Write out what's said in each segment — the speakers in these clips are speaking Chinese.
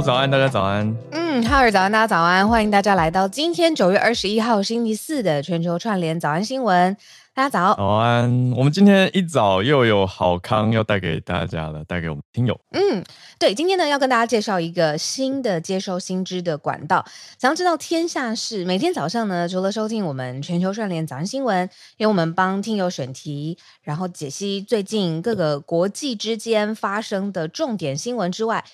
说早安，大家早安。嗯，哈尔早安，大家早安，欢迎大家来到今天九月二十一号星期四的全球串联早安新闻。大家早，早安！我们今天一早又有好康要带给大家了，带给我们听友。嗯，对，今天呢要跟大家介绍一个新的接收新知的管道。想要知道天下事，每天早上呢，除了收听我们全球串联早安新闻，因为我们帮听友选题，然后解析最近各个国际之间发生的重点新闻之外。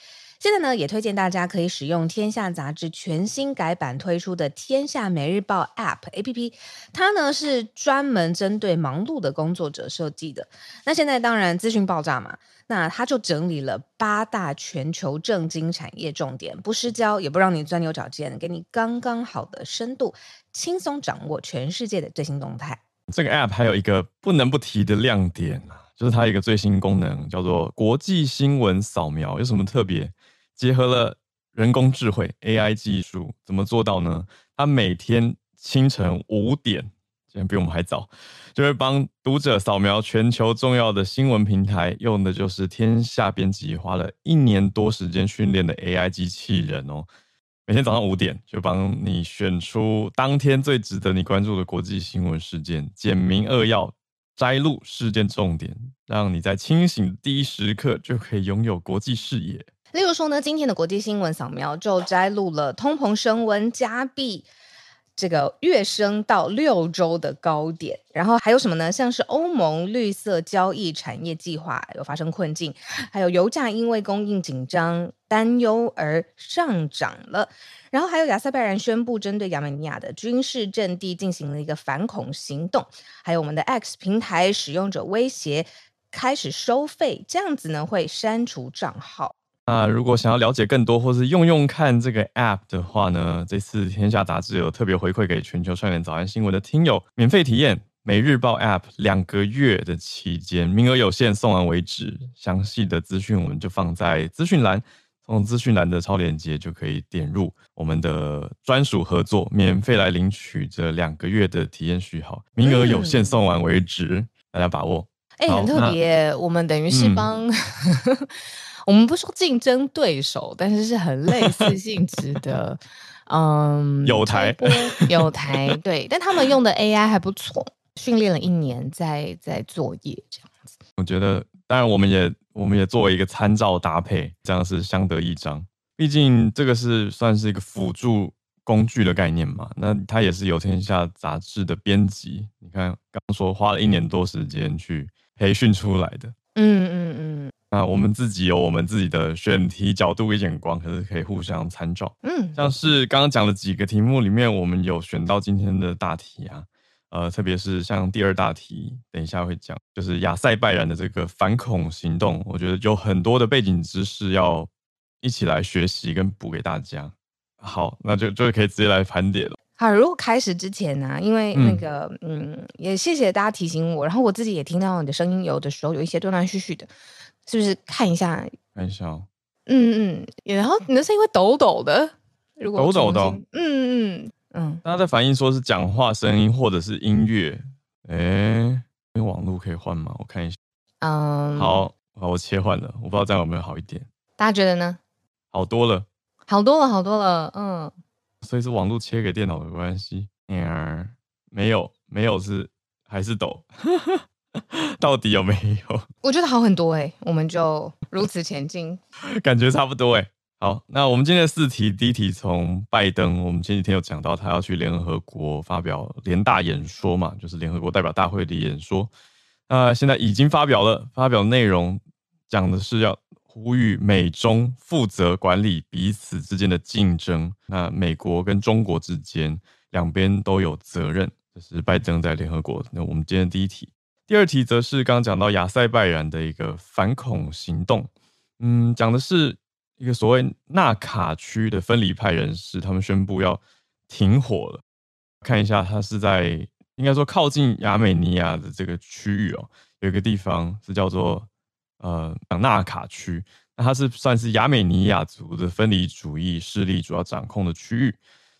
现在呢，也推荐大家可以使用《天下》杂志全新改版推出的《天下每日报》App APP，它呢是专门针对忙碌的工作者设计的。那现在当然资讯爆炸嘛，那它就整理了八大全球正经产业重点，不失焦，也不让你钻牛角尖，给你刚刚好的深度，轻松掌握全世界的最新动态。这个 App 还有一个不能不提的亮点，就是它一个最新功能叫做国际新闻扫描，有什么特别？结合了人工智慧 AI 技术，怎么做到呢？它每天清晨五点，竟然比我们还早，就会帮读者扫描全球重要的新闻平台，用的就是天下编辑花了一年多时间训练的 AI 机器人哦。每天早上五点，就帮你选出当天最值得你关注的国际新闻事件，简明扼要摘录事件重点，让你在清醒第一时刻就可以拥有国际视野。例如说呢，今天的国际新闻扫描就摘录了通膨升温，加币这个跃升到六周的高点，然后还有什么呢？像是欧盟绿色交易产业计划有发生困境，还有油价因为供应紧张担忧而上涨了，然后还有亚塞拜然宣布针对亚美尼亚的军事阵地进行了一个反恐行动，还有我们的 X 平台使用者威胁开始收费，这样子呢会删除账号。那如果想要了解更多，或是用用看这个 App 的话呢，这次天下杂志有特别回馈给全球串联早安新闻的听友，免费体验每日报 App 两个月的期间，名额有限，送完为止。详细的资讯我们就放在资讯栏，从资讯栏的超链接就可以点入我们的专属合作，免费来领取这两个月的体验序号，名额有限，送完为止，嗯、大家把握。哎、欸，很特别，我们等于是帮、嗯。我们不说竞争对手，但是是很类似 性质的，嗯，有台有台对，但他们用的 AI 还不错，训练了一年在在作业这样子。我觉得，当然我们也我们也作为一个参照搭配，这样是相得益彰。毕竟这个是算是一个辅助工具的概念嘛，那它也是有天下杂志的编辑，你看刚刚说花了一年多时间去培训出来的，嗯嗯嗯。那我们自己有我们自己的选题角度跟眼光，可是可以互相参照。嗯，像是刚刚讲的几个题目里面，我们有选到今天的大题啊，呃，特别是像第二大题，等一下会讲，就是亚塞拜然的这个反恐行动，我觉得有很多的背景知识要一起来学习跟补给大家。好，那就就可以直接来盘点了。好，如果开始之前呢、啊，因为那个嗯，嗯，也谢谢大家提醒我，然后我自己也听到你的声音，有的时候有一些断断续续的。是不是看一下？看一下哦。嗯嗯，然后你的声音会抖抖的，如果抖抖的。嗯嗯嗯。大家在反映说是讲话声音或者是音乐，哎，有网络可以换吗？我看一下。嗯。好，好，我切换了，我不知道这样有没有好一点。大家觉得呢？好多了。好多了，好多了。嗯。所以是网络切给电脑的关系。嗯，没有，没有是还是抖。到底有没有？我觉得好很多哎、欸，我们就如此前进，感觉差不多哎、欸。好，那我们今天的四题，第一题从拜登，我们前几天有讲到他要去联合国发表联大演说嘛，就是联合国代表大会的演说。那现在已经发表了，发表内容讲的是要呼吁美中负责管理彼此之间的竞争。那美国跟中国之间两边都有责任，这是拜登在联合国。那我们今天的第一题。第二题则是刚刚讲到亚塞拜然的一个反恐行动，嗯，讲的是一个所谓纳卡区的分离派人士，他们宣布要停火了。看一下，它是在应该说靠近亚美尼亚的这个区域哦，有一个地方是叫做呃纳卡区，那它是算是亚美尼亚族的分离主义势力主要掌控的区域，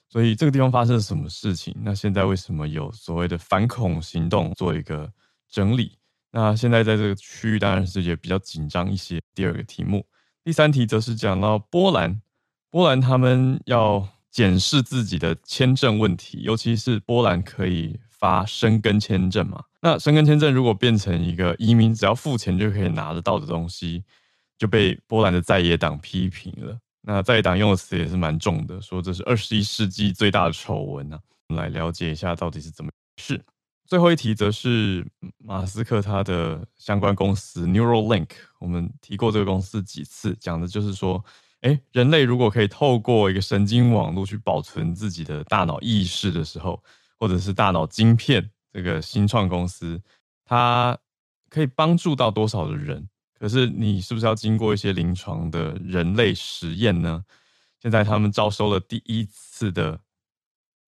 所以这个地方发生了什么事情？那现在为什么有所谓的反恐行动做一个整理。那现在在这个区域当然是也比较紧张一些。第二个题目，第三题则是讲到波兰，波兰他们要检视自己的签证问题，尤其是波兰可以发申根签证嘛。那申根签证如果变成一个移民只要付钱就可以拿得到的东西，就被波兰的在野党批评了。那在野党用的词也是蛮重的，说这是二十一世纪最大的丑闻啊。我们来了解一下到底是怎么回事。最后一题则是马斯克他的相关公司 Neuralink，我们提过这个公司几次，讲的就是说，诶，人类如果可以透过一个神经网络去保存自己的大脑意识的时候，或者是大脑晶片，这个新创公司它可以帮助到多少的人？可是你是不是要经过一些临床的人类实验呢？现在他们招收了第一次的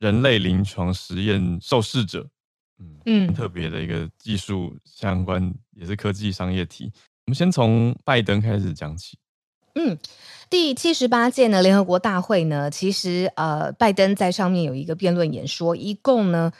人类临床实验受试者。嗯，特别的一个技术相关，也是科技商业体。我们先从拜登开始讲起。嗯，第七十八届呢联合国大会呢，其实呃，拜登在上面有一个辩论演说，一共呢，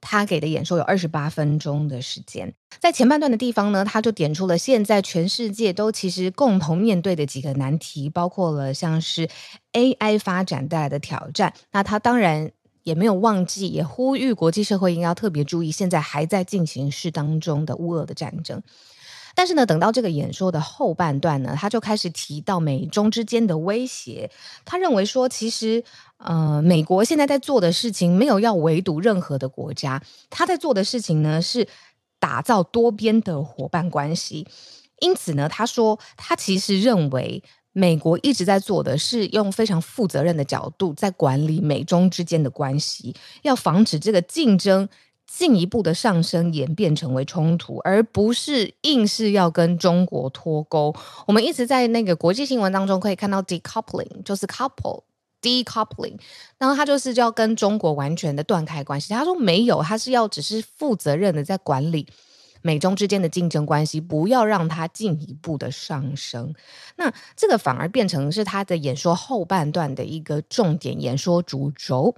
他给的演说有二十八分钟的时间。在前半段的地方呢，他就点出了现在全世界都其实共同面对的几个难题，包括了像是 AI 发展带来的挑战。那他当然。也没有忘记，也呼吁国际社会应该要特别注意现在还在进行式当中的乌俄的战争。但是呢，等到这个演说的后半段呢，他就开始提到美中之间的威胁。他认为说，其实呃，美国现在在做的事情没有要围堵任何的国家，他在做的事情呢是打造多边的伙伴关系。因此呢，他说他其实认为。美国一直在做的是用非常负责任的角度在管理美中之间的关系，要防止这个竞争进一步的上升，演变成为冲突，而不是硬是要跟中国脱钩。我们一直在那个国际新闻当中可以看到 decoupling，就是 couple decoupling，然后他就是就要跟中国完全的断开关系。他说没有，他是要只是负责任的在管理。美中之间的竞争关系，不要让它进一步的上升。那这个反而变成是他的演说后半段的一个重点演说主轴。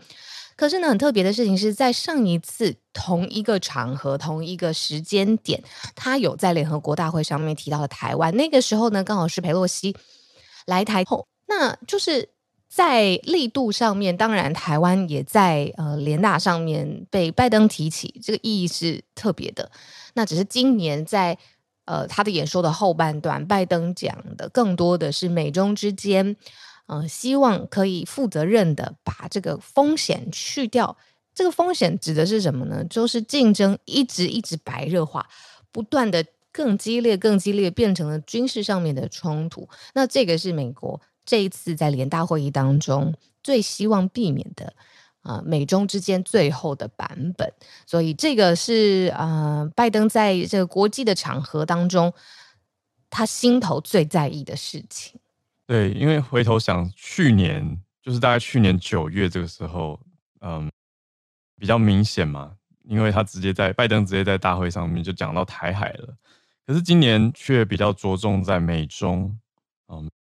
可是呢，很特别的事情是在上一次同一个场合、同一个时间点，他有在联合国大会上面提到了台湾。那个时候呢，刚好是裴洛西来台后，那就是。在力度上面，当然台湾也在呃联大上面被拜登提起，这个意义是特别的。那只是今年在呃他的演说的后半段，拜登讲的更多的是美中之间，呃希望可以负责任的把这个风险去掉。这个风险指的是什么呢？就是竞争一直一直白热化，不断的更激烈、更激烈，变成了军事上面的冲突。那这个是美国。这一次在联大会议当中，最希望避免的、呃，美中之间最后的版本，所以这个是、呃，拜登在这个国际的场合当中，他心头最在意的事情。对，因为回头想，去年就是大概去年九月这个时候，嗯，比较明显嘛，因为他直接在拜登直接在大会上面就讲到台海了，可是今年却比较着重在美中，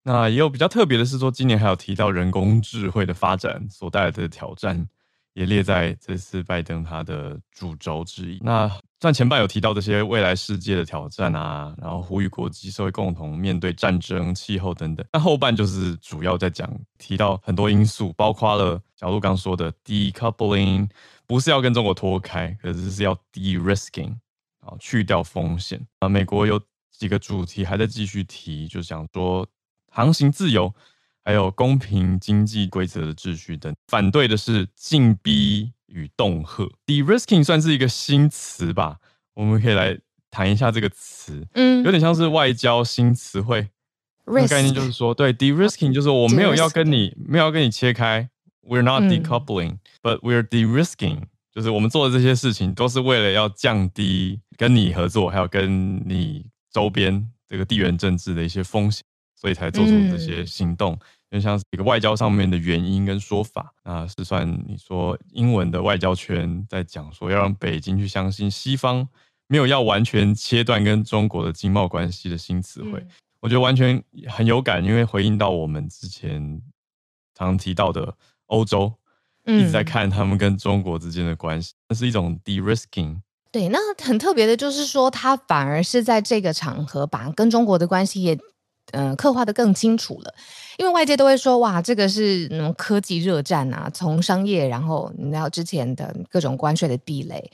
那也有比较特别的是说，今年还有提到人工智慧的发展所带来的挑战，也列在这次拜登他的主轴之一。那在前半有提到这些未来世界的挑战啊，然后呼吁国际社会共同面对战争、气候等等。那后半就是主要在讲提到很多因素，包括了小鹿刚说的 decoupling，不是要跟中国脱开，可是是要 de-risking 啊，去掉风险啊。美国有几个主题还在继续提，就想说。航行自由，还有公平经济规则的秩序等，反对的是禁逼与恫吓。De-risking 算是一个新词吧，我们可以来谈一下这个词。嗯，有点像是外交新词汇。Risk 概念就是说，对，De-risking 就是我没有要跟你没有要跟你切开，We're not decoupling，but、嗯、we're de-risking，就是我们做的这些事情都是为了要降低跟你合作，还有跟你周边这个地缘政治的一些风险。所以才做出这些行动，就、嗯、像是一个外交上面的原因跟说法，那是算你说英文的外交圈在讲说，要让北京去相信西方没有要完全切断跟中国的经贸关系的新词汇。嗯、我觉得完全很有感，因为回应到我们之前常提到的欧洲，一直在看他们跟中国之间的关系，那是一种 de-risking。对，那很特别的就是说，他反而是在这个场合把跟中国的关系也。嗯、刻画得更清楚了。因为外界都会说，哇，这个是那种科技热战啊，从商业，然后你知道之前的各种关税的壁垒，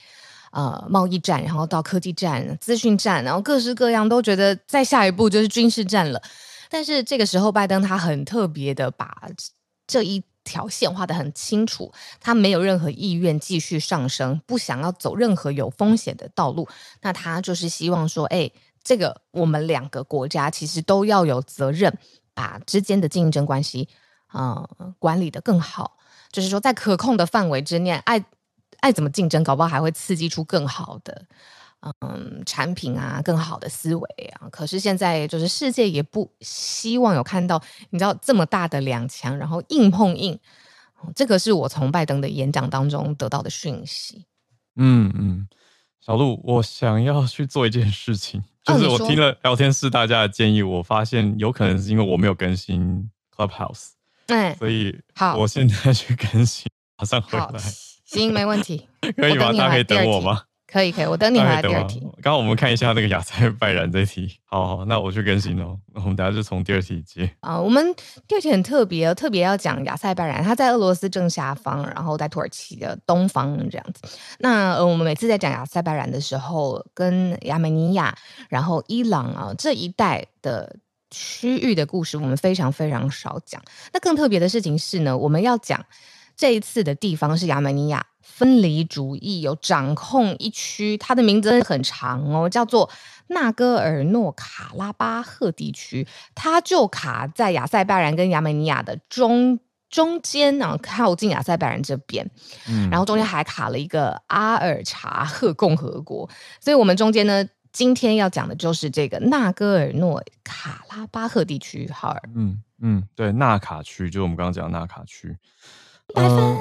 呃，贸易战，然后到科技战、资讯战，然后各式各样都觉得再下一步就是军事战了。但是这个时候，拜登他很特别的把这一条线画得很清楚，他没有任何意愿继续上升，不想要走任何有风险的道路。那他就是希望说，哎，这个我们两个国家其实都要有责任，把之间的竞争关系啊、管理得更好。就是说，在可控的范围之内，爱爱怎么竞争，搞不好还会刺激出更好的。嗯，产品啊，更好的思维啊，可是现在就是世界也不希望有看到，你知道这么大的两强，然后硬碰硬，这个是我从拜登的演讲当中得到的讯息。嗯嗯，小鹿，我想要去做一件事情，就是我听了聊天室大家的建议，我发现有可能是因为我没有更新 Clubhouse，嗯，所以好，我现在去更新，马上回来，行，没问题，可以吗？大家可以等我吗？可以可以，我等你回来第二题。刚刚我们看一下那个亚塞拜然这题，好，好，那我去更新哦。那我们等下就从第二题接。啊，我们第二题很特别，特别要讲亚塞拜然，他在俄罗斯正下方，然后在土耳其的东方这样子。那呃，我们每次在讲亚塞拜然的时候，跟亚美尼亚，然后伊朗啊这一带的区域的故事，我们非常非常少讲。那更特别的事情是呢，我们要讲这一次的地方是亚美尼亚。分离主义有掌控一区，它的名字很长哦，叫做纳戈尔诺卡拉巴赫地区，它就卡在亚塞拜然跟亚美尼亚的中中间啊，靠近亚塞拜然这边，嗯，然后中间还卡了一个阿尔察赫共和国，所以我们中间呢，今天要讲的就是这个纳戈尔诺卡拉巴赫地区，好，嗯嗯，对，纳卡区就是我们刚刚讲的纳卡区，百分。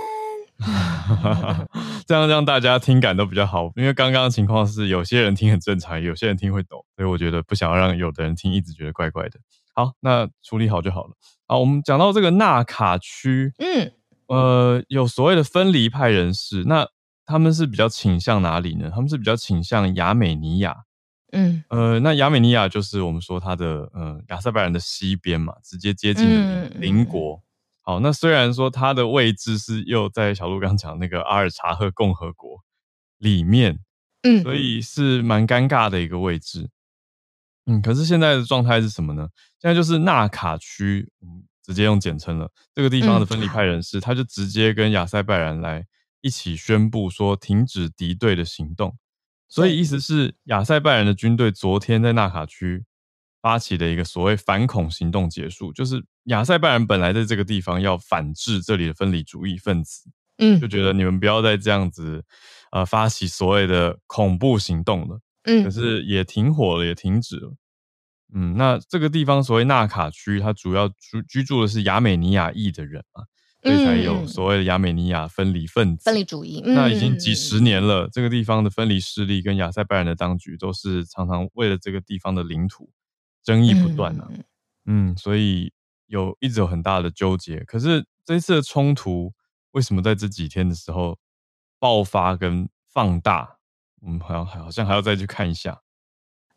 这样让大家听感都比较好，因为刚刚的情况是有些人听很正常，有些人听会抖，所以我觉得不想要让有的人听一直觉得怪怪的。好，那处理好就好了。啊，我们讲到这个纳卡区，嗯，呃，有所谓的分离派人士，那他们是比较倾向哪里呢？他们是比较倾向亚美尼亚，嗯，呃，那亚美尼亚就是我们说它的呃亚塞拜然的西边嘛，直接接近邻国。嗯嗯好，那虽然说它的位置是又在小鹿刚讲那个阿尔察赫共和国里面，嗯，所以是蛮尴尬的一个位置，嗯，可是现在的状态是什么呢？现在就是纳卡区，嗯，直接用简称了。这个地方的分离派人士，他就直接跟亚塞拜然来一起宣布说停止敌对的行动，所以意思是亚塞拜然的军队昨天在纳卡区发起的一个所谓反恐行动结束，就是。亚塞拜然本来在这个地方要反制这里的分离主义分子，嗯，就觉得你们不要再这样子，呃，发起所谓的恐怖行动了，嗯，可是也停火了，也停止了，嗯，那这个地方所谓纳卡区，它主要居居住的是亚美尼亚裔的人嘛，所以才有所谓的亚美尼亚分离分子、分离主义。那已经几十年了，这个地方的分离势力跟亚塞拜然的当局都是常常为了这个地方的领土争议不断啊，嗯，所以。有一直有很大的纠结，可是这一次的冲突为什么在这几天的时候爆发跟放大？我们好像好像还要再去看一下。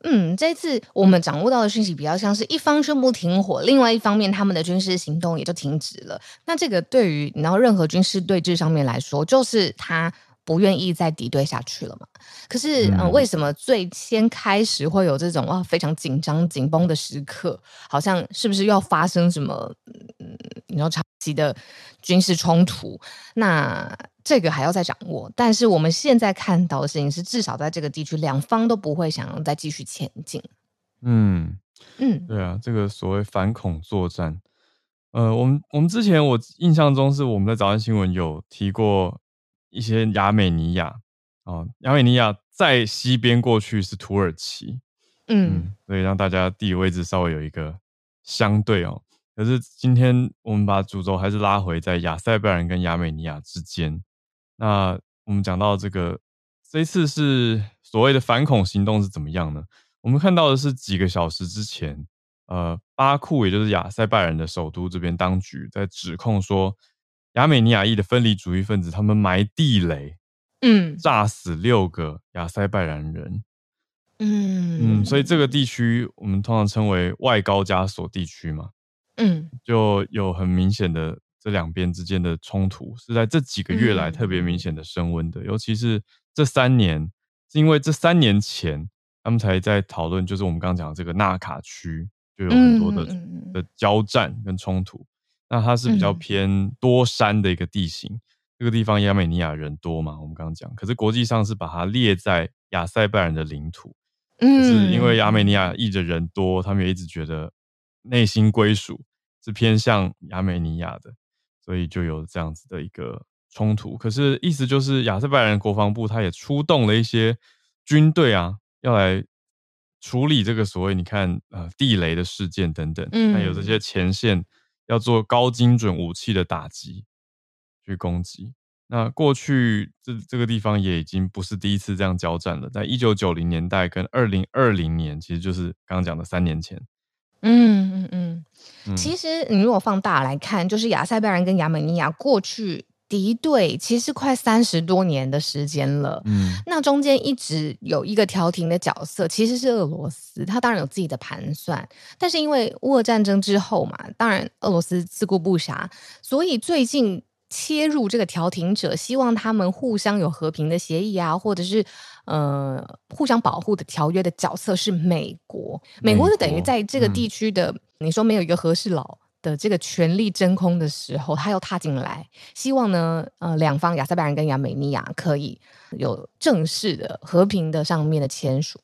嗯，这次我们掌握到的讯息比较像是一方宣布停火，另外一方面他们的军事行动也就停止了。那这个对于然后任何军事对峙上面来说，就是他。不愿意再敌对下去了嘛？可是，嗯、呃，为什么最先开始会有这种啊非常紧张紧绷的时刻？好像是不是要发生什么？嗯，你要长期的军事冲突？那这个还要再掌握。但是我们现在看到的事情是，至少在这个地区，两方都不会想要再继续前进。嗯嗯，对啊，这个所谓反恐作战，呃，我们我们之前我印象中是我们在早安新闻有提过。一些亚美尼亚哦，亚美尼亚在西边过去是土耳其，嗯，嗯，所以让大家地理位置稍微有一个相对哦。可是今天我们把主轴还是拉回在亚塞拜然跟亚美尼亚之间。那我们讲到这个，这一次是所谓的反恐行动是怎么样呢？我们看到的是几个小时之前，呃，巴库也就是亚塞拜然的首都这边当局在指控说。亚美尼亚裔的分离主义分子，他们埋地雷，嗯，炸死六个亚塞拜然人，嗯。嗯，所以这个地区我们通常称为外高加索地区嘛，嗯，就有很明显的这两边之间的冲突，是在这几个月来特别明。显的升温的，嗯、尤其是这三年，是因为这三年前他们才在讨论，就是我们刚刚讲的这个纳卡区就有很多的、嗯、的交战跟冲突，那它是比较偏多山的一个地形，嗯、这个地方亚美尼亚人多嘛，我们刚刚讲，可是国际上是把它列在亚塞拜然的领土。嗯，是因为亚美尼亚裔的人多，他们也一直觉得内心归属是偏向亚美尼亚的，所以就有这样子的一个冲突。可是意思就是亚塞拜然国防部他也出动了一些军队啊，要来处理这个所谓你看呃地雷的事件等等，还有这些前线要做高精准武器的打击去攻击。那过去这这个地方也已经不是第一次这样交战了，在一九九零年代跟二零二零年，其实就是刚刚讲的三年前。嗯嗯嗯，嗯其实你如果放大来看，就是亚塞拜然跟亚美尼亚过去敌对，其实快三十多年的时间了。嗯，那中间一直有一个调停的角色，其实是俄罗斯，他当然有自己的盘算，但是因为乌俄战争之后嘛，当然俄罗斯自顾不暇，所以最近。切入这个调停者，希望他们互相有和平的协议啊，或者是呃互相保护的条约的角色是美国。美国就等于在这个地区的，嗯、你说没有一个和事佬的这个权力真空的时候，他又踏进来，希望呢呃两方亚塞拜然跟亚美尼亚可以有正式的和平的上面的签署。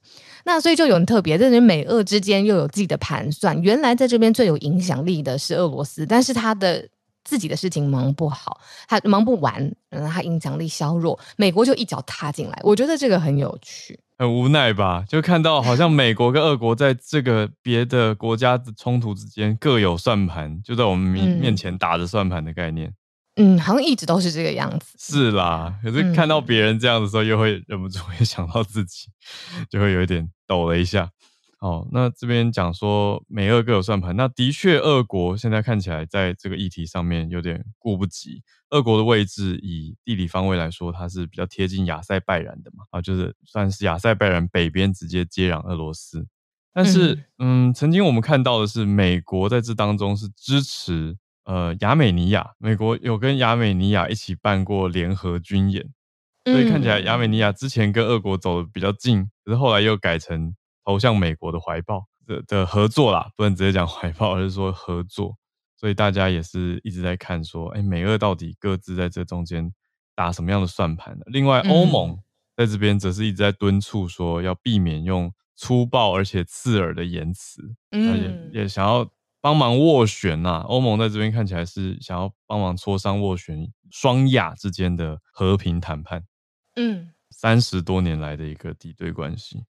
那所以就有很特别，这是美俄之间又有自己的盘算。原来在这边最有影响力的是俄罗斯，但是他的。自己的事情忙不好，他忙不完，嗯，他影响力削弱，美国就一脚踏进来，我觉得这个很有趣，很无奈吧？就看到好像美国跟俄国在这个别的国家的冲突之间各有算盘，就在我们面面前打着算盘的概念，嗯，好像一直都是这个样子。是啦，可是看到别人这样的时候，又会忍不住 会想到自己，就会有一点抖了一下。哦，那这边讲说美俄各有算盘，那的确，俄国现在看起来在这个议题上面有点顾不及。俄国的位置以地理方位来说，它是比较贴近亚塞拜然的嘛，啊，就是算是亚塞拜然北边直接接壤俄罗斯。但是，嗯，嗯，曾经我们看到的是，美国在这当中是支持呃亚美尼亚，美国有跟亚美尼亚一起办过联合军演，所以看起来亚美尼亚之前跟俄国走的比较近，可是后来又改成。投向美国的怀抱的的合作啦，不能直接讲怀抱，而是说合作。所以大家也是一直在看说，哎，美俄到底各自在这中间打什么样的算盘呢？另外，欧盟在这边则是一直在敦促说，要避免用粗暴而且刺耳的言辞，嗯，也也想要帮忙斡旋呐。欧盟在这边看起来是想要帮忙磋商斡旋双亚之间的和平谈判。嗯，三十多年来的一个敌对关系。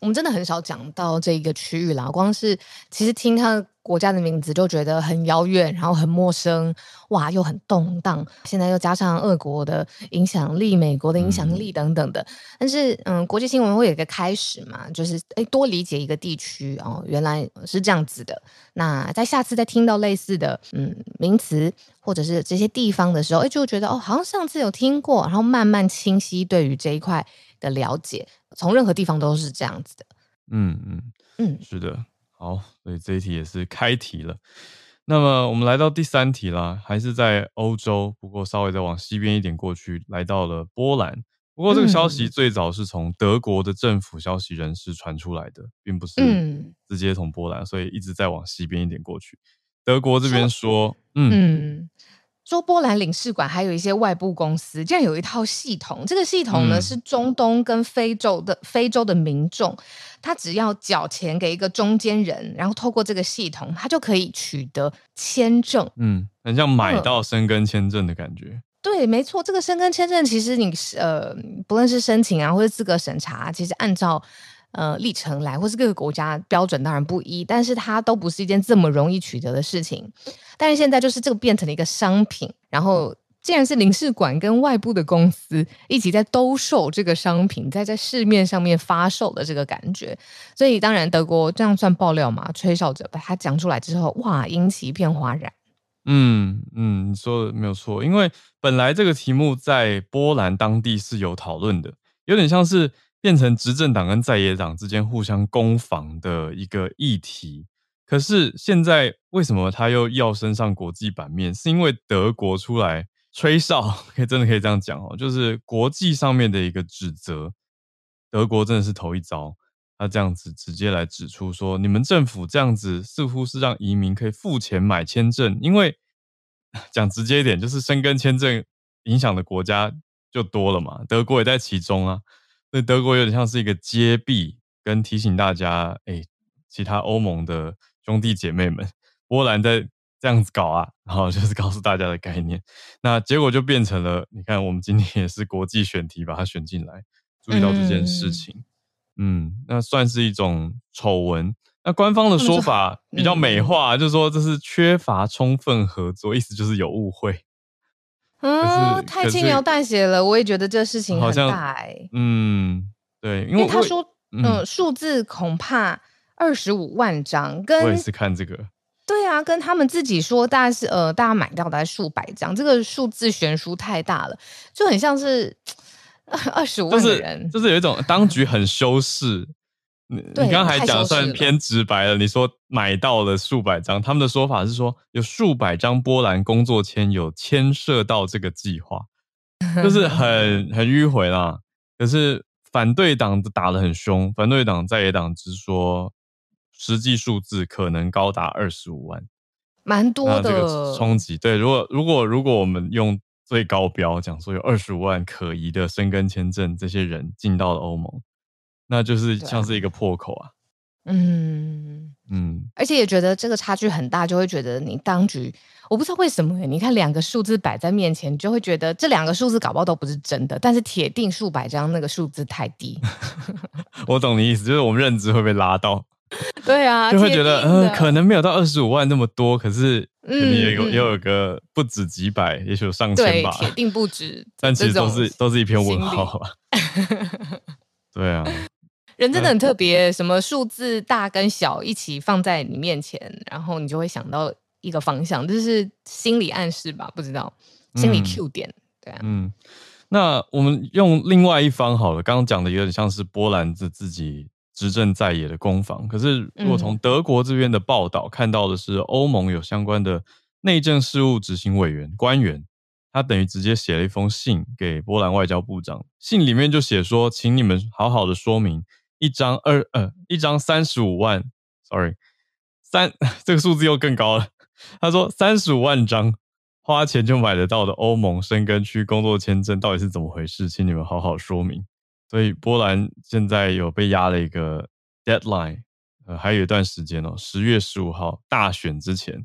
我们真的很少讲到这一个区域啦，光是其实听他国家的名字就觉得很遥远，然后很陌生，哇，又很动荡。现在又加上俄国的影响力、美国的影响力等等的，但是嗯，国际新闻会有一个开始嘛，就是诶多理解一个地区哦，原来是这样子的。那在下次再听到类似的嗯名词或者是这些地方的时候，诶就觉得哦，好像上次有听过，然后慢慢清晰对于这一块的了解。从任何地方都是这样子的，嗯嗯嗯，是的，好，所以这一题也是开题了。那么我们来到第三题啦，还是在欧洲，不过稍微再往西边一点过去，来到了波兰。不过这个消息最早是从德国的政府消息人士传出来的，并不是直接从波兰，所以一直在往西边一点过去。德国这边说，嗯。嗯说波兰领事馆还有一些外部公司，竟然有一套系统。这个系统呢，是中东跟非洲的非洲的民众，他只要缴钱给一个中间人，然后透过这个系统，他就可以取得签证。嗯，很像买到生根签证的感觉。嗯、对，没错，这个申根签证其实你呃，不论是申请啊，或者资格审查，其实按照。呃，历程来，或是各个国家标准当然不一，但是它都不是一件这么容易取得的事情。但是现在就是这个变成了一个商品，然后既然是领事馆跟外部的公司一起在兜售这个商品，在在市面上面发售的这个感觉，所以当然德国这样算爆料嘛？吹哨者把它讲出来之后，哇，引起一片哗然。嗯嗯，你说的没有错，因为本来这个题目在波兰当地是有讨论的，有点像是。变成执政党跟在野党之间互相攻防的一个议题。可是现在为什么他又要升上国际版面？是因为德国出来吹哨，可以真的可以这样讲哦，就是国际上面的一个指责。德国真的是头一遭，他这样子直接来指出说，你们政府这样子似乎是让移民可以付钱买签证，因为讲直接一点，就是申根签证影响的国家就多了嘛，德国也在其中啊。所以德国有点像是一个揭弊，跟提醒大家，哎、欸，其他欧盟的。兄弟姐妹们，波兰在这样子搞啊，然后就是告诉大家的概念。那结果就变成了，你看我们今天也是国际选题把它选进来，注意到这件事情，嗯，嗯，那算是一种丑闻。那官方的说法比较美化，嗯、就是说这是缺乏充分合作，意思就是有误会。嗯，太轻描淡写了，我也觉得这事情很大哎、欸。嗯，对，因为，他说，嗯，数、嗯、字恐怕。二十五万张，跟我也是看这个，对啊，跟他们自己说，大概是呃，大家买到大概数百张，这个数字悬殊太大了，就很像是 二十五万人，就是，就是有一种当局很修饰。你你刚才讲算偏直白了，你说买到了数百张，他们的说法是说有数百张波兰工作签有牵涉到这个计划，就是很很迂回啦。可是反对党打得很凶，反对党在野党只说。实际数字可能高达二十五万，蛮多的冲击。对，如果如果如果我们用最高标讲说有二十五万可疑的申根签证，这些人进到了欧盟，那就是像是一个破口啊。嗯嗯，而且也觉得这个差距很大，就会觉得你当局，我不知道为什么，你看两个数字摆在面前，你就会觉得这两个数字搞不好都不是真的，但是铁定数百张那个数字太低。我懂你意思，就是我们认知会被拉到。对啊，就会觉得，嗯、呃，可能没有到二十五万那么多，可是也有、嗯、也有个不止几百，也许有上千吧，铁定不止。但其实都是都是一篇问号吧。对啊，人真的很特别，什么数字大跟小一起放在你面前，然后你就会想到一个方向，就是心理暗示吧？不知道心理 Q 点，嗯、对啊。嗯，那我们用另外一方好了，刚刚讲的有点像是波兰自自己。执政在野的攻防，可是如果从德国这边的报道看到的是，欧盟有相关的内政事务执行委员官员，他等于直接写了一封信给波兰外交部长，信里面就写说，请你们好好的说明一张二呃一张三十五万，sorry 三 这个数字又更高了，他说三十五万张花钱就买得到的欧盟申根区工作签证到底是怎么回事，请你们好好说明。所以波兰现在有被压了一个 deadline，呃，还有一段时间哦，十月十五号大选之前，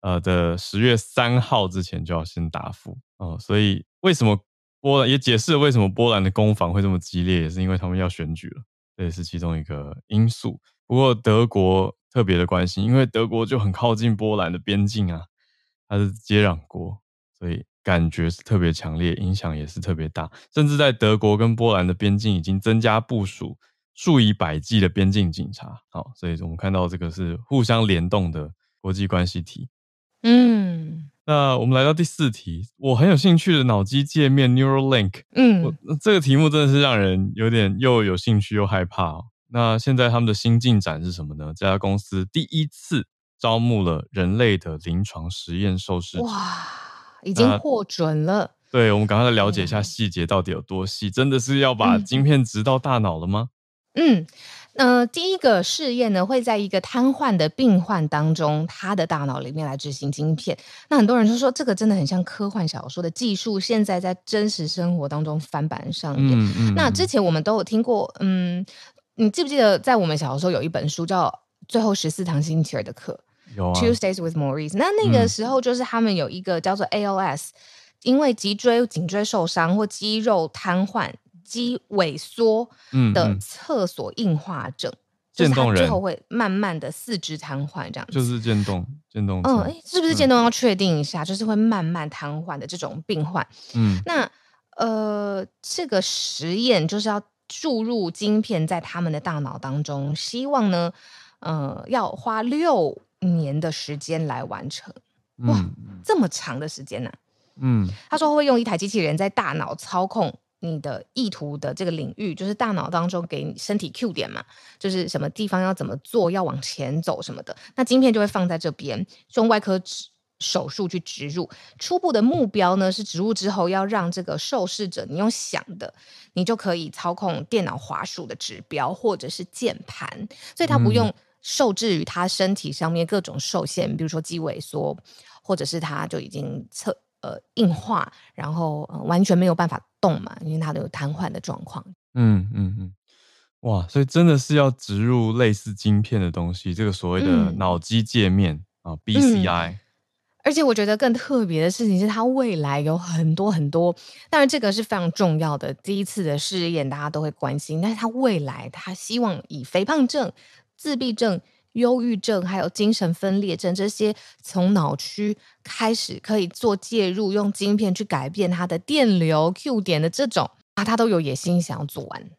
呃的十月三号之前就要先答复哦。所以为什么波兰也解释了为什么波兰的攻防会这么激烈，也是因为他们要选举了，这也是其中一个因素。不过德国特别的关心，因为德国就很靠近波兰的边境啊，它是接壤国，所以。感觉是特别强烈，影响也是特别大，甚至在德国跟波兰的边境已经增加部署数以百计的边境警察。好，所以我们看到这个是互相联动的国际关系体。嗯，那我们来到第四题，我很有兴趣的脑机界面 Neuralink。嗯，这个题目真的是让人有点又有兴趣又害怕哦。那现在他们的新进展是什么呢？这家公司第一次招募了人类的临床实验受试者。哇！已经获准了。对，我们赶快来了解一下细节到底有多细，真的是要把晶片植到大脑了吗？嗯，呃，第一个试验呢，会在一个瘫痪的病患当中，他的大脑里面来执行晶片。那很多人就说，这个真的很像科幻小说的技术，现在在真实生活当中翻版上演。嗯嗯。那之前我们都有听过，嗯，你记不记得在我们小的时候有一本书叫《最后十四堂星期二的课》？啊，Tuesdays with Maurice。那那个时候就是他们有一个叫做 ALS，、嗯、因为脊椎颈椎受伤或肌肉瘫痪、肌萎缩的厕所硬化症，嗯嗯、就是他最后会慢慢的四肢瘫痪这样子。就是渐冻，渐冻。嗯，哎，是不是渐冻要确定一下？嗯、就是会慢慢瘫痪的这种病患。嗯，那呃，这个实验就是要注入晶片在他们的大脑当中，希望呢，呃，要花六。年的时间来完成，哇，嗯、这么长的时间呢、啊？嗯，他说会用一台机器人在大脑操控你的意图的这个领域，就是大脑当中给你身体 Q 点嘛，就是什么地方要怎么做，要往前走什么的，那晶片就会放在这边，用外科手术去植入。初步的目标呢是植入之后要让这个受试者，你用想的，你就可以操控电脑滑鼠的指标或者是键盘，所以他不用受制于他身体上面各种受限，比如说肌萎缩，或者是他就已经侧。呃，硬化，然后、呃、完全没有办法动嘛，因为它都有瘫痪的状况。嗯嗯嗯，哇，所以真的是要植入类似晶片的东西，这个所谓的脑机界面、嗯、啊，BCI、嗯。而且我觉得更特别的事情是，它未来有很多很多，当然这个是非常重要的第一次的试验，大家都会关心。但是它未来，它希望以肥胖症、自闭症。忧郁症还有精神分裂症这些，从脑区开始可以做介入，用晶片去改变它的电流 Q 点的这种啊，他都有野心想要做完。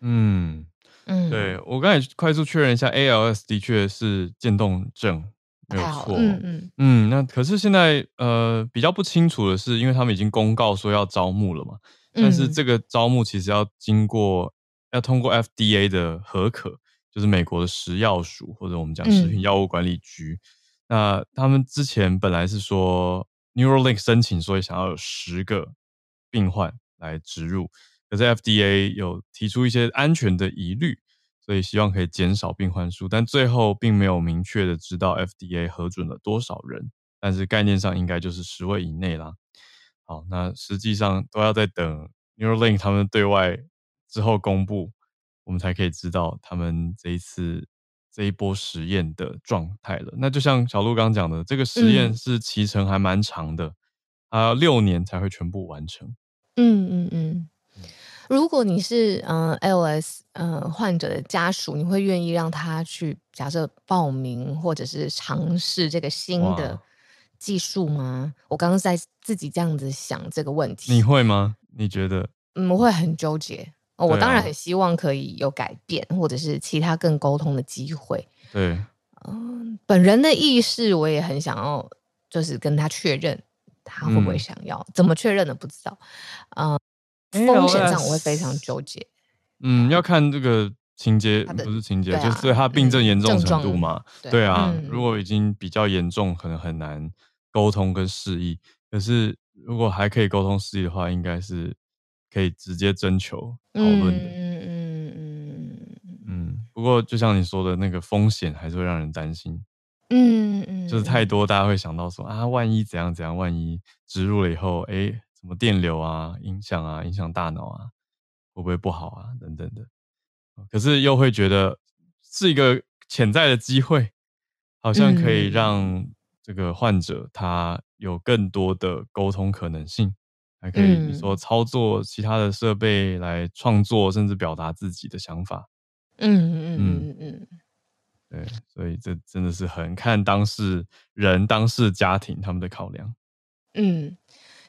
嗯嗯，对我刚才快速确认一下，ALS 的确是渐冻症，没有错。嗯嗯嗯，那可是现在呃比较不清楚的是，因为他们已经公告说要招募了嘛，但是这个招募其实要经过要通过 FDA 的核可。就是美国的食药署，或者我们讲食品药物管理局，嗯，那他们之前本来是说 Neuralink 申请，所以想要有十个病患来植入，可是 FDA 有提出一些安全的疑虑，所以希望可以减少病患数，但最后并没有明确的知道 FDA 核准了多少人，但是概念上应该就是十位以内啦。好，那实际上都要在等 Neuralink 他们对外之后公布。我们才可以知道他们这一次这一波实验的状态了。那就像小鹿刚讲的，这个实验是期程还蛮长的，还要六年才会全部完成。嗯嗯嗯。如果你是嗯 ALS 嗯患者的家属，你会愿意让他去假设报名或者是尝试这个新的技术吗？我刚刚在自己这样子想这个问题。你会吗？你觉得？嗯，我会很纠结。我当然很希望可以有改变，啊、或者是其他更沟通的机会。对，嗯，本人的意识我也很想要，就是跟他确认他会不会想要，嗯、怎么确认的不知道。嗯，风险上我会非常纠结。嗯，要看这个情节，不是情节，啊、就是对他病症严重程度嘛。对，对啊、嗯，如果已经比较严重，可能很难沟通跟示意。可是如果还可以沟通示意的话，应该是。可以直接征求讨论的，嗯嗯嗯嗯，不过就像你说的那个风险，还是会让人担心，嗯嗯，就是太多，大家会想到说啊，万一怎样怎样，万一植入了以后，哎，什么电流啊，影响啊，影响大脑啊，会不会不好啊，等等的。可是又会觉得是一个潜在的机会，好像可以让这个患者他有更多的沟通可能性。还可以，你说操作其他的设备来创作，甚至表达自己的想法。嗯嗯嗯嗯，对，所以这真的是很看当事人、当事家庭他们的考量。嗯，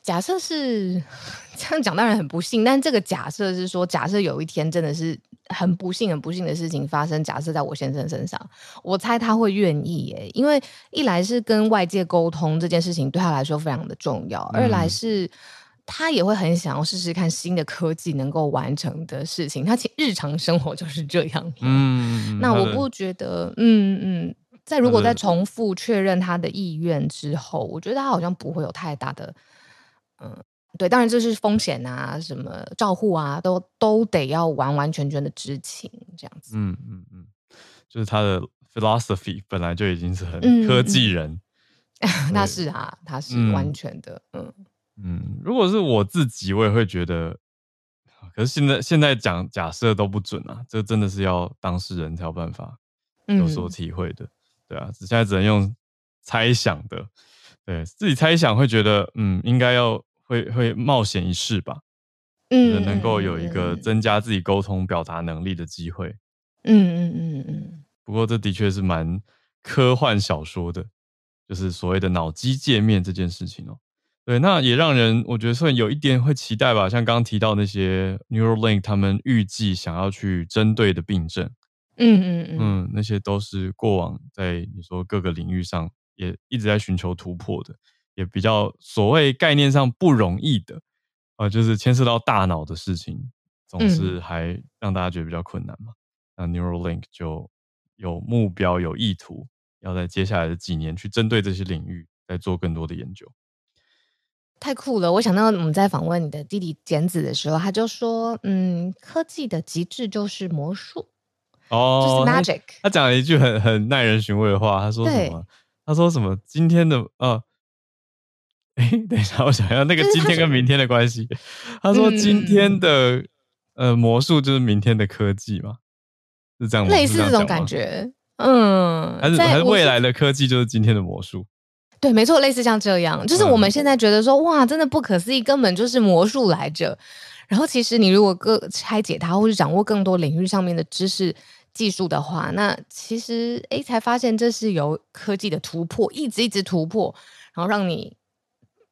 假设是 这样讲，当然很不幸，但这个假设是说，假设有一天真的是很不幸、很不幸的事情发生，假设在我先生身上，我猜他会愿意耶，因为一来是跟外界沟通这件事情对他来说非常的重要，二来是。他也会很想要试试看新的科技能够完成的事情。他其实日常生活就是这样。嗯，那我不觉得，嗯嗯，在如果再重复确认他的意愿之后，我觉得他好像不会有太大的，嗯，对。当然这是风险啊，什么照护啊，都都得要完完全全的知情这样子。嗯嗯嗯，就是他的 philosophy 本来就已经是很科技人。那、嗯、是啊，他是完全的，嗯。嗯嗯，如果是我自己，我也会觉得。可是现在现在讲假设都不准啊，这真的是要当事人才有办法有所体会的。嗯、对啊，现在只能用猜想的，对自己猜想会觉得，嗯，应该要会会冒险一试吧。嗯，能够有一个增加自己沟通表达能力的机会。嗯嗯嗯嗯。不过这的确是蛮科幻小说的，就是所谓的脑机界面这件事情哦。对，那也让人我觉得算有一点会期待吧。像刚刚提到那些 Neuralink，他们预计想要去针对的病症，嗯嗯嗯，嗯，那些都是过往在你说各个领域上也一直在寻求突破的，也比较所谓概念上不容易的。呃，就是牵涉到大脑的事情，总是还让大家觉得比较困难嘛。嗯、那 Neuralink 就有目标、有意图，要在接下来的几年去针对这些领域，再做更多的研究。太酷了！我想到我们在访问你的弟弟简子的时候，他就说：“嗯，科技的极致就是魔术，哦，就是 magic。他”他讲了一句很很耐人寻味的话，他说什么？他说什么？今天的呃，哎，等一下，我想要那个今天跟明天的关系。他说今天的、嗯、呃魔术就是明天的科技嘛，是这样吗？类似这种感觉，嗯，还是还是未来的科技就是今天的魔术？对，没错，类似像这样，就是我们现在觉得说，嗯、哇，真的不可思议，根本就是魔术来着。然后，其实你如果更拆解它，或是掌握更多领域上面的知识、技术的话，那其实哎，才发现这是由科技的突破，一直一直突破，然后让你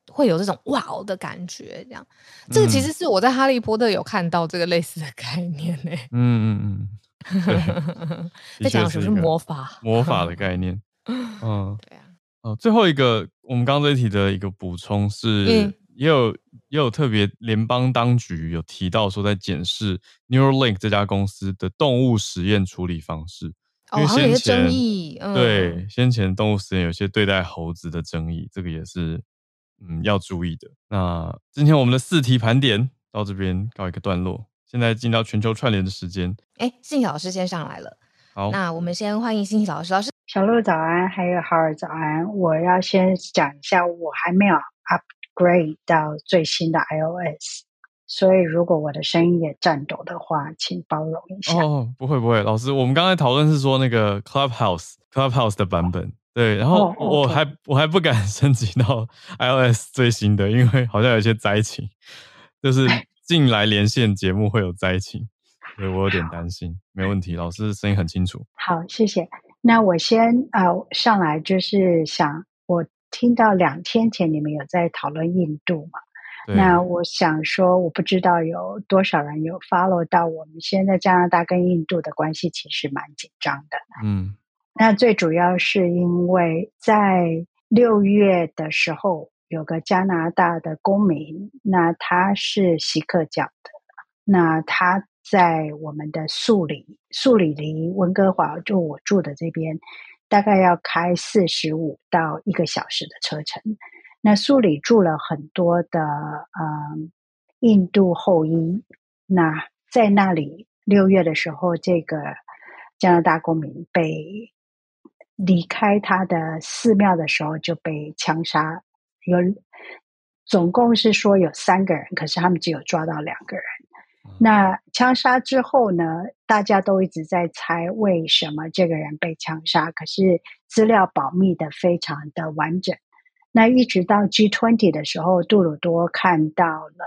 会有这种哇哦的感觉。这样，这个其实是我在《哈利波特》有看到这个类似的概念呢。嗯嗯嗯，在讲的是魔法，魔法的概念。嗯，对啊。哦，最后一个，我们刚刚这一题的一个补充是，嗯、也有也有特别联邦当局有提到说，在检视 Neuralink 这家公司的动物实验处理方式，哦，因为先前有些争议，嗯、对先前动物实验有些对待猴子的争议，这个也是嗯要注意的。那今天我们的四题盘点到这边告一个段落，现在进到全球串联的时间。哎，信老师先上来了，好，那我们先欢迎信老师，老师。小鹿早安，还有浩尔早安。我要先讲一下，我还没有 upgrade 到最新的 iOS，所以如果我的声音也颤抖的话，请包容一下。哦，不会不会，老师，我们刚才讨论是说那个 Clubhouse Clubhouse 的版本，对，然后我还、哦 okay、我还不敢 升级到 iOS 最新的，因为好像有一些灾情，就是 进来连线节目会有灾情，所以我有点担心。没问题，老师声音很清楚。好，谢谢。那我先呃上来就是想，我听到两天前你们有在讨论印度嘛？那我想说，我不知道有多少人有 follow 到我们现在加拿大跟印度的关系其实蛮紧张的。嗯，那最主要是因为在六月的时候，有个加拿大的公民，那他是锡克教的，那他。在我们的素里，素里离温哥华就我住的这边，大概要开四十五到一个小时的车程。那素里住了很多的嗯印度后裔，那在那里六月的时候，这个加拿大公民被离开他的寺庙的时候就被枪杀，有总共是说有三个人，可是他们只有抓到两个人。那枪杀之后呢，大家都一直在猜为什么这个人被枪杀，可是资料保密的非常的完整。那一直到 G20 的时候，杜鲁多看到了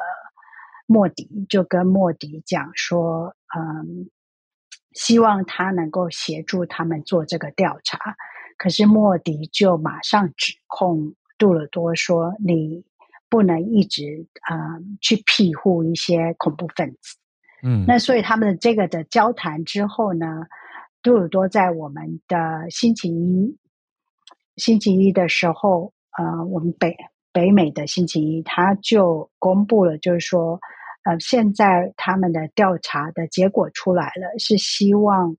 莫迪，就跟莫迪讲说，嗯，希望他能够协助他们做这个调查。可是莫迪就马上指控杜鲁多说，你。不能一直啊、呃、去庇护一些恐怖分子，嗯，那所以他们的这个的交谈之后呢，杜鲁多在我们的星期一星期一的时候，呃，我们北北美的星期一，他就公布了，就是说，呃，现在他们的调查的结果出来了，是希望，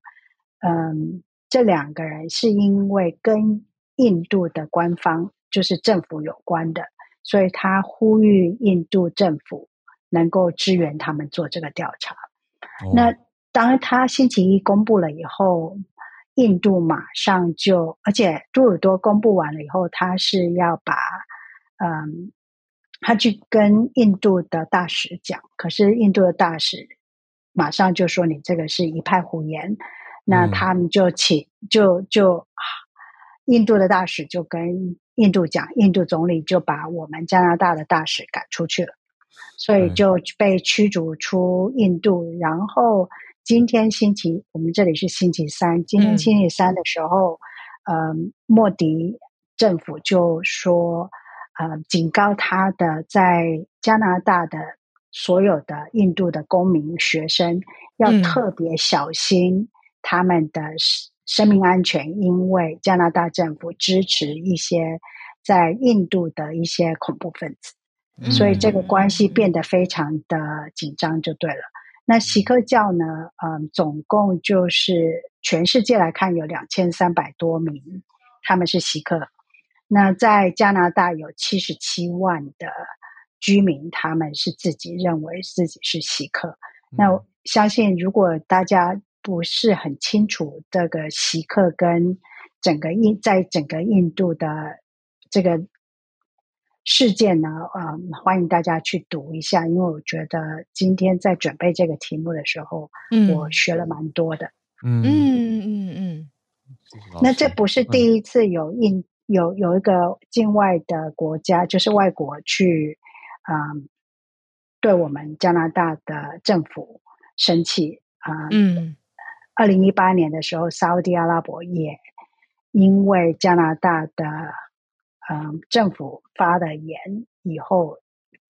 嗯、呃，这两个人是因为跟印度的官方就是政府有关的。所以他呼吁印度政府能够支援他们做这个调查。哦、那当他星期一公布了以后，印度马上就，而且杜鲁多公布完了以后，他是要把，嗯，他去跟印度的大使讲，可是印度的大使马上就说你这个是一派胡言。嗯、那他们就请，就就，印度的大使就跟。印度讲，印度总理就把我们加拿大的大使赶出去了，所以就被驱逐出印度。嗯、然后今天星期，我们这里是星期三，今天星期三的时候，嗯、呃，莫迪政府就说，呃，警告他的在加拿大的所有的印度的公民学生要特别小心他们的。生命安全，因为加拿大政府支持一些在印度的一些恐怖分子，所以这个关系变得非常的紧张，就对了。那锡克教呢？嗯，总共就是全世界来看有两千三百多名，他们是锡克。那在加拿大有七十七万的居民，他们是自己认为自己是锡克。那我相信，如果大家不是很清楚这个锡克跟整个印在整个印度的这个。事件呢，嗯，欢迎大家去读一下，因为我觉得今天在准备这个题目的时候，嗯，我学了蛮多的。嗯嗯嗯嗯。那这不是第一次有印有有一个境外的国家，就是外国去，嗯，对我们加拿大的政府生气啊。嗯。二零一八年的时候，沙乌地阿拉伯也因为加拿大的。嗯，政府发的言以后，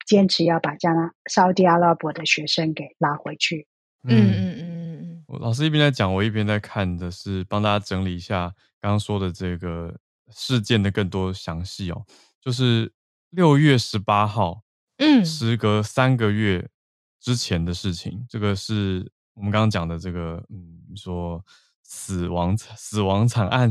坚持要把加拿沙乌地阿拉伯的学生给拉回去。嗯嗯嗯嗯嗯。我老师一边在讲，我一边在看的是帮大家整理一下刚刚说的这个事件的更多详细哦。就是六月十八号，嗯，时隔三个月之前的事情。这个是我们刚刚讲的这个，嗯，你说。死亡死亡惨案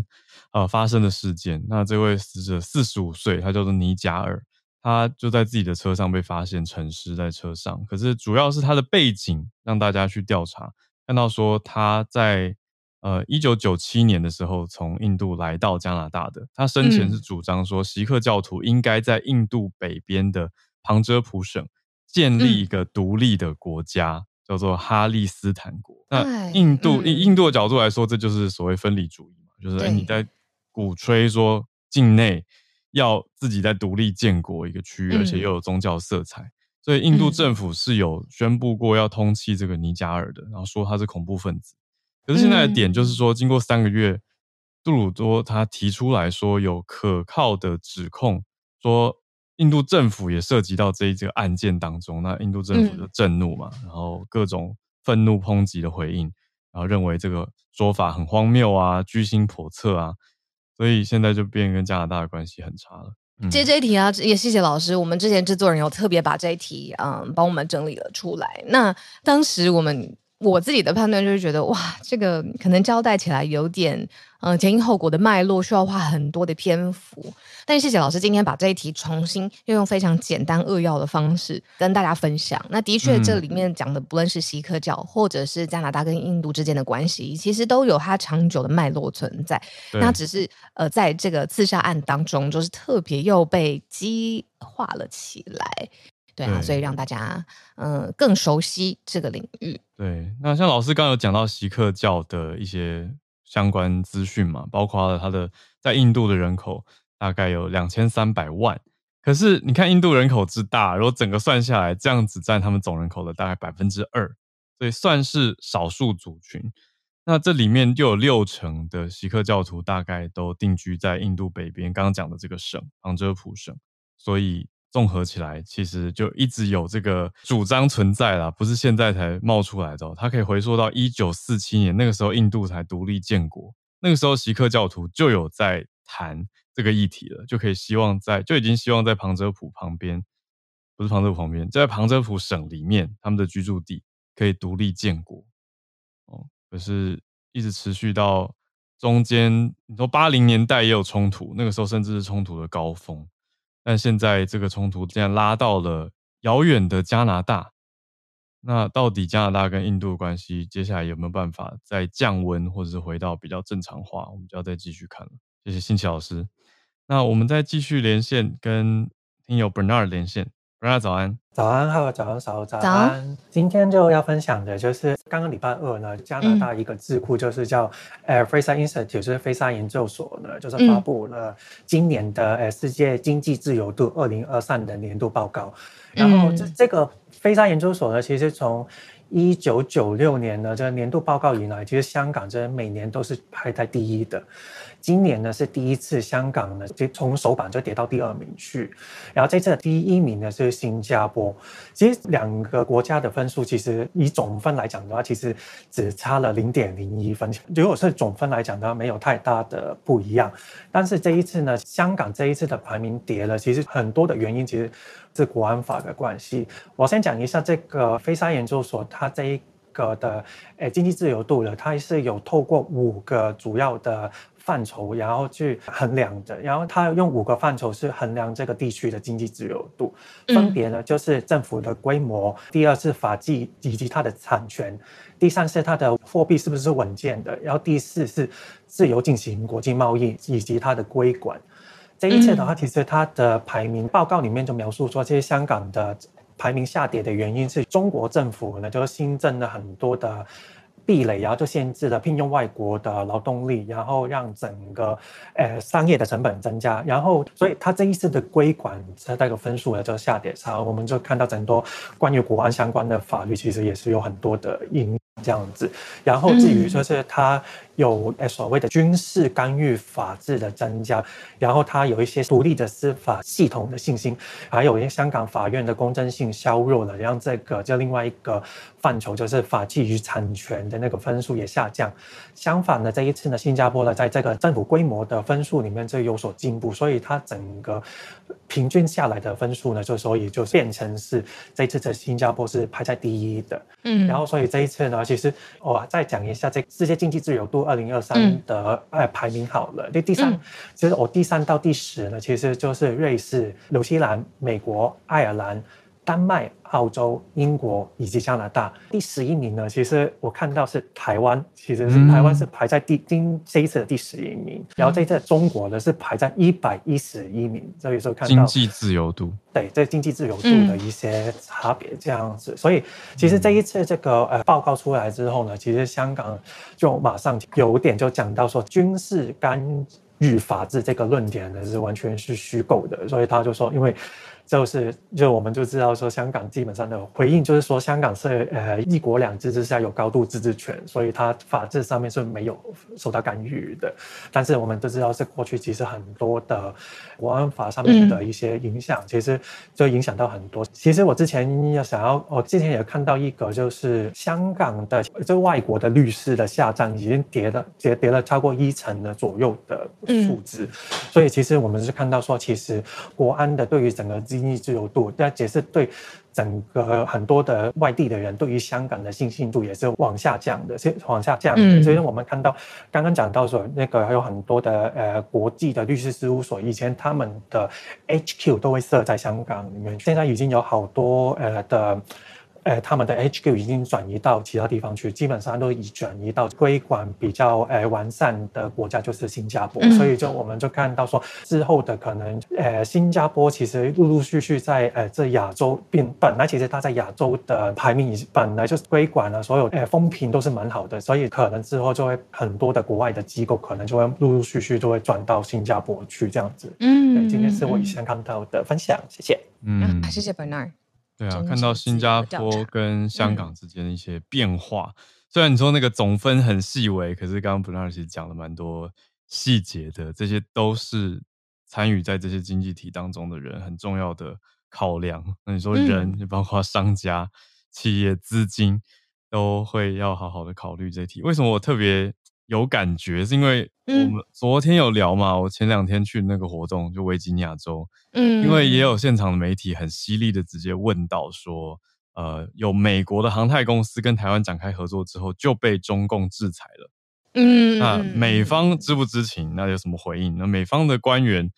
啊、呃、发生的事件，那这位死者四十五岁，他叫做尼贾尔，他就在自己的车上被发现沉尸在车上。可是主要是他的背景让大家去调查，看到说他在呃一九九七年的时候从印度来到加拿大的，他生前是主张说锡克教徒应该在印度北边的旁遮普省建立一个独立的国家。嗯叫做哈利斯坦国。那印度、嗯、印度的角度来说，这就是所谓分离主义嘛，就是哎，你在鼓吹说境内要自己在独立建国一个区域，而且又有宗教色彩，所以印度政府是有宣布过要通缉这个尼加尔的，然后说他是恐怖分子。可是现在的点就是说，经过三个月，杜鲁多他提出来说有可靠的指控，说。印度政府也涉及到这一这个案件当中，那印度政府就震怒嘛，嗯、然后各种愤怒抨击的回应，然后认为这个说法很荒谬啊，居心叵测啊，所以现在就变跟加拿大的关系很差了。嗯、接这一题啊，也谢谢老师，我们之前制作人有特别把这一题嗯帮我们整理了出来。那当时我们。我自己的判断就是觉得，哇，这个可能交代起来有点，呃，前因后果的脉络需要花很多的篇幅。但谢谢老师今天把这一题重新又用非常简单扼要的方式跟大家分享。那的确，这里面讲的不论是锡克教，或者是加拿大跟印度之间的关系，其实都有它长久的脉络存在。那只是呃，在这个刺杀案当中，就是特别又被激化了起来。对啊，对，所以让大家嗯、呃、更熟悉这个领域。对，那像老师刚刚有讲到锡克教的一些相关资讯嘛，包括了他的在印度的人口大概有两千三百万。可是你看印度人口之大，如果整个算下来，这样子占他们总人口的大概百分之二，所以算是少数族群。那这里面就有六成的锡克教徒大概都定居在印度北边，刚刚讲的这个省旁遮普省，所以。综合起来，其实就一直有这个主张存在啦，不是现在才冒出来的。它可以回溯到一九四七年，那个时候印度才独立建国，那个时候锡克教徒就有在谈这个议题了，就可以希望在就已经希望在旁遮普旁边，不是旁遮普旁边，在旁遮普省里面，他们的居住地可以独立建国。哦，可是一直持续到中间，你说八零年代也有冲突，那个时候甚至是冲突的高峰。但现在这个冲突竟然拉到了遥远的加拿大，那到底加拿大跟印度的关系接下来有没有办法再降温，或者是回到比较正常化？我们就要再继续看了。谢谢新奇老师。那我们再继续连线跟听友 Bernard 连线。Bernard 早安。早安，哈喽，早安，早安，早安。今天就要分享的就是刚刚礼拜二呢，加拿大一个智库就是叫呃 Fraser Institute，就是菲沙研究所呢，就是发布了今年的呃世界经济自由度二零二三的年度报告。然后这这个菲沙研究所呢，其实从一九九六年呢这个年度报告以来，其实香港这每年都是排在第一的。今年呢是第一次香港呢就从首榜就跌到第二名去，然后这次的第一名呢是新加坡。其实两个国家的分数其实以总分来讲的话，其实只差了零点零一分。如果是总分来讲的话，没有太大的不一样。但是这一次呢，香港这一次的排名跌了，其实很多的原因其实是国安法的关系。我先讲一下这个菲沙研究所，它这一个的诶经济自由度呢，它是有透过五个主要的。范畴，然后去衡量的，然后它用五个范畴是衡量这个地区的经济自由度，分别呢就是政府的规模，嗯、第二是法纪以及它的产权，第三是它的货币是不是稳健的，然后第四是自由进行国际贸易以及它的规管。这一切的话，其实它的排名报告里面就描述说，这些香港的排名下跌的原因是中国政府呢就新增了很多的。壁垒，然后就限制了聘用外国的劳动力，然后让整个呃商业的成本增加，然后所以它这一次的规管它那个分数呢就下跌然后，我们就看到很多关于国安相关的法律其实也是有很多的因。这样子，然后至于说是它有所谓的军事干预法治的增加，然后它有一些独立的司法系统的信心，还有一些香港法院的公正性削弱了，让这个就另外一个范畴就是法纪与产权的那个分数也下降。相反的，这一次呢，新加坡呢在这个政府规模的分数里面就有所进步，所以它整个平均下来的分数呢，就所以就变成是这一次在新加坡是排在第一的。嗯，然后所以这一次呢，其实我再讲一下这世界经济自由度二零二三的呃排名好了，第第三，其实我第三到第十呢，其实就是瑞士、纽西兰、美国、爱尔兰。丹麦、澳洲、英国以及加拿大，第十一名呢？其实我看到是台湾，其实是台湾是排在第今这一次的第十一名，嗯、然后这一次中国呢是排在一百一十一名，所以说看到经济自由度，对，这经济自由度的一些差别这样子。嗯、所以其实这一次这个呃报告出来之后呢，其实香港就马上有点就讲到说军事干预法治这个论点呢是完全是虚构的，所以他就说因为。就是，就我们就知道说，香港基本上的回应就是说，香港是呃一国两制之下有高度自治权，所以它法治上面是没有受到干预的。但是我们都知道，是过去其实很多的国安法上面的一些影响，其实就影响到很多。其实我之前要想要，我之前也看到一个，就是香港的就外国的律师的下站已经跌了，跌跌了超过一成的左右的数字。所以其实我们是看到说，其实国安的对于整个。经济自由度，那也是对整个很多的外地的人对于香港的信心度也是往下降的，是往下降的。嗯、所以我们看到刚刚讲到说，那个还有很多的呃国际的律师事务所，以前他们的 HQ 都会设在香港里面，现在已经有好多呃的。呃，他们的 HQ 已经转移到其他地方去，基本上都已转移到规管比较呃完善的国家，就是新加坡。嗯、所以就我们就看到说，之后的可能，呃，新加坡其实陆陆续续在呃这亚洲并本来其实它在亚洲的排名已经本来就是规管了，所有呃风评都是蛮好的，所以可能之后就会很多的国外的机构可能就会陆陆续续都会转到新加坡去这样子。嗯，今天是我以前看到的分享，谢谢。嗯，谢谢 Bernard。对啊，看到新加坡跟香港之间的一些变化，嗯、虽然你说那个总分很细微，可是刚刚 Bernard 其实讲了蛮多细节的，这些都是参与在这些经济体当中的人很重要的考量。那你说人，就包括商家、嗯、企业、资金，都会要好好的考虑这一题。为什么我特别有感觉？是因为我们昨天有聊嘛，我前两天去那个活动，就维吉尼亚州。嗯，因为也有现场的媒体很犀利的直接问到说，呃，有美国的航太公司跟台湾展开合作之后就被中共制裁了。嗯，那美方知不知情？那有什么回应？那美方的官员，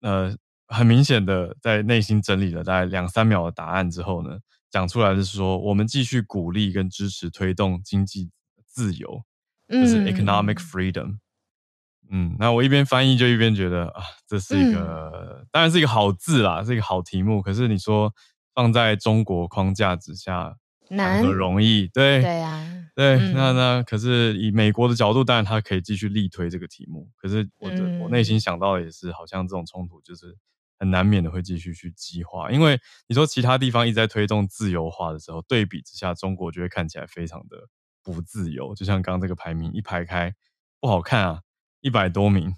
呃，很明显的在内心整理了大概两三秒的答案之后呢，讲出来的是说，我们继续鼓励跟支持推动经济自由，就是 economic freedom。嗯，那我一边翻译就一边觉得啊，这是一个、嗯、当然是一个好字啦，是一个好题目。可是你说放在中国框架之下，难和容易？对对啊，对。嗯、那那可是以美国的角度，当然他可以继续力推这个题目。可是我的、嗯、我内心想到的也是，好像这种冲突就是很难免的会继续去激化。因为你说其他地方一直在推动自由化的时候，对比之下，中国就会看起来非常的不自由。就像刚刚这个排名一排开，不好看啊。一百多名，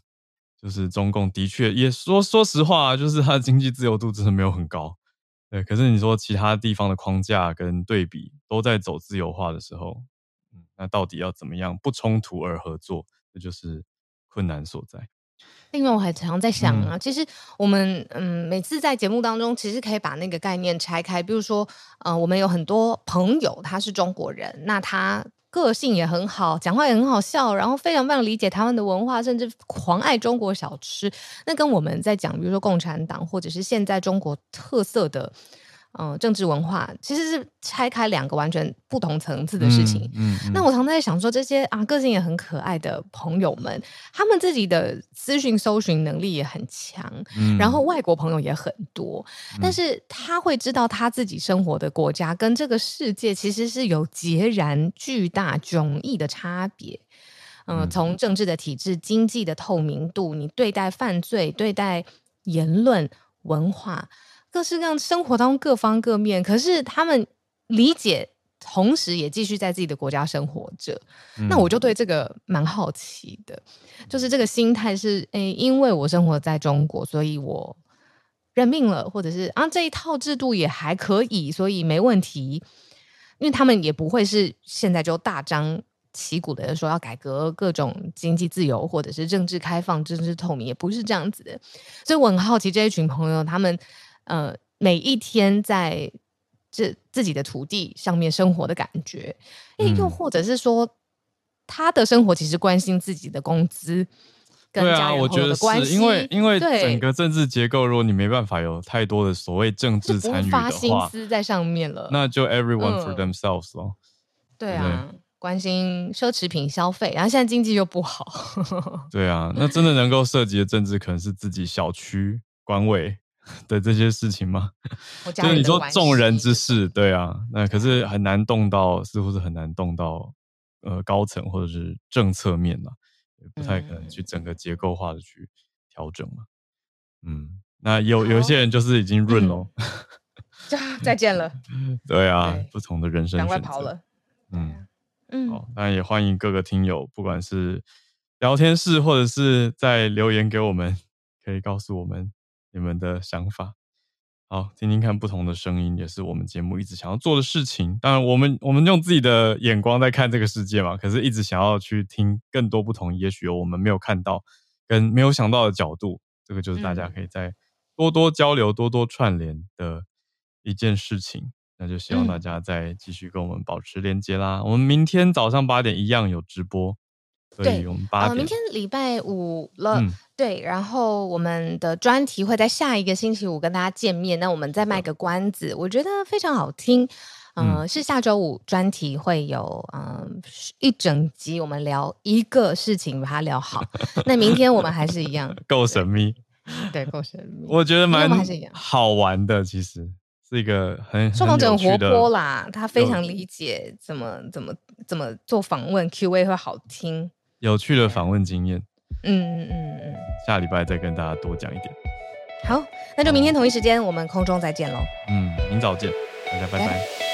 就是中共的确也说说实话，就是它的经济自由度真的没有很高。对，可是你说其他地方的框架跟对比都在走自由化的时候，嗯，那到底要怎么样不冲突而合作，这就是困难所在。另外，我还常常在想啊，嗯、其实我们嗯，每次在节目当中，其实可以把那个概念拆开。比如说，呃，我们有很多朋友他是中国人，那他个性也很好，讲话也很好笑，然后非常非常理解台湾的文化，甚至狂爱中国小吃。那跟我们在讲，比如说共产党，或者是现在中国特色的。嗯，政治文化其实是拆开两个完全不同层次的事情。嗯，嗯嗯，那我常常在想说，这些啊个性也很可爱的朋友们，他们自己的资讯搜寻能力也很强，嗯、然后外国朋友也很多，嗯、但是他会知道他自己生活的国家跟这个世界其实是有截然巨大迥异的差别。嗯，嗯从政治的体制、经济的透明度，你对待犯罪、对待言论、文化。各式各样生活当中各方各面，可是他们理解，同时也继续在自己的国家生活着。嗯、那我就对这个蛮好奇的，就是这个心态是：诶、欸，因为我生活在中国，所以我认命了，或者是啊这一套制度也还可以，所以没问题。因为他们也不会是现在就大张旗鼓的说要改革各种经济自由，或者是政治开放、政治透明，也不是这样子的。所以我很好奇这一群朋友他们。呃，每一天在这自己的土地上面生活的感觉，诶，又或者是说，他的生活其实关心自己的工资跟家人朋友的关系，因为因为整个政治结构，如果你没办法有太多的所谓政治参与的话，心思在上面了，那就 everyone for themselves 咯。对啊，关心奢侈品消费，然后现在经济又不好，对啊，那真的能够涉及的政治可能是自己小区管委。的这些事情吗？就是你说众人之事，对啊，那可是很难动到，似乎是很难动到呃高层或者是政策面嘛，也不太可能去整个结构化的去调整嘛。嗯，那有有一些人就是已经润了，再见了。对啊，不同的人生选择，赶快跑了。嗯嗯，好，当然也欢迎各个听友，不管是聊天室或者是在留言给我们，可以告诉我们。你们的想法，好，听听看不同的声音，也是我们节目一直想要做的事情。当然，我们我们用自己的眼光在看这个世界嘛，可是一直想要去听更多不同，也许有我们没有看到跟没有想到的角度。这个就是大家可以在多多交流、多多串联的一件事情。那就希望大家再继续跟我们保持连接啦。我们明天早上八点一样有直播。对，我们八点。呃，明天礼拜五了，嗯、对，然后我们的专题会在下一个星期五跟大家见面。那我们再卖个关子，我觉得非常好听。呃、嗯，是下周五专题会有，嗯、呃，一整集我们聊一个事情，把它聊好。那明天我们还是一样，够神秘，对，够神秘。我觉得蛮好玩的，其实是一个很受访者很活泼啦，他非常理解怎么怎么怎么做访问，Q&A 会好听。有趣的访问经验，嗯嗯嗯嗯，下礼拜再跟大家多讲一点。好，那就明天同一时间我们空中再见喽。嗯，明早见，大家拜拜。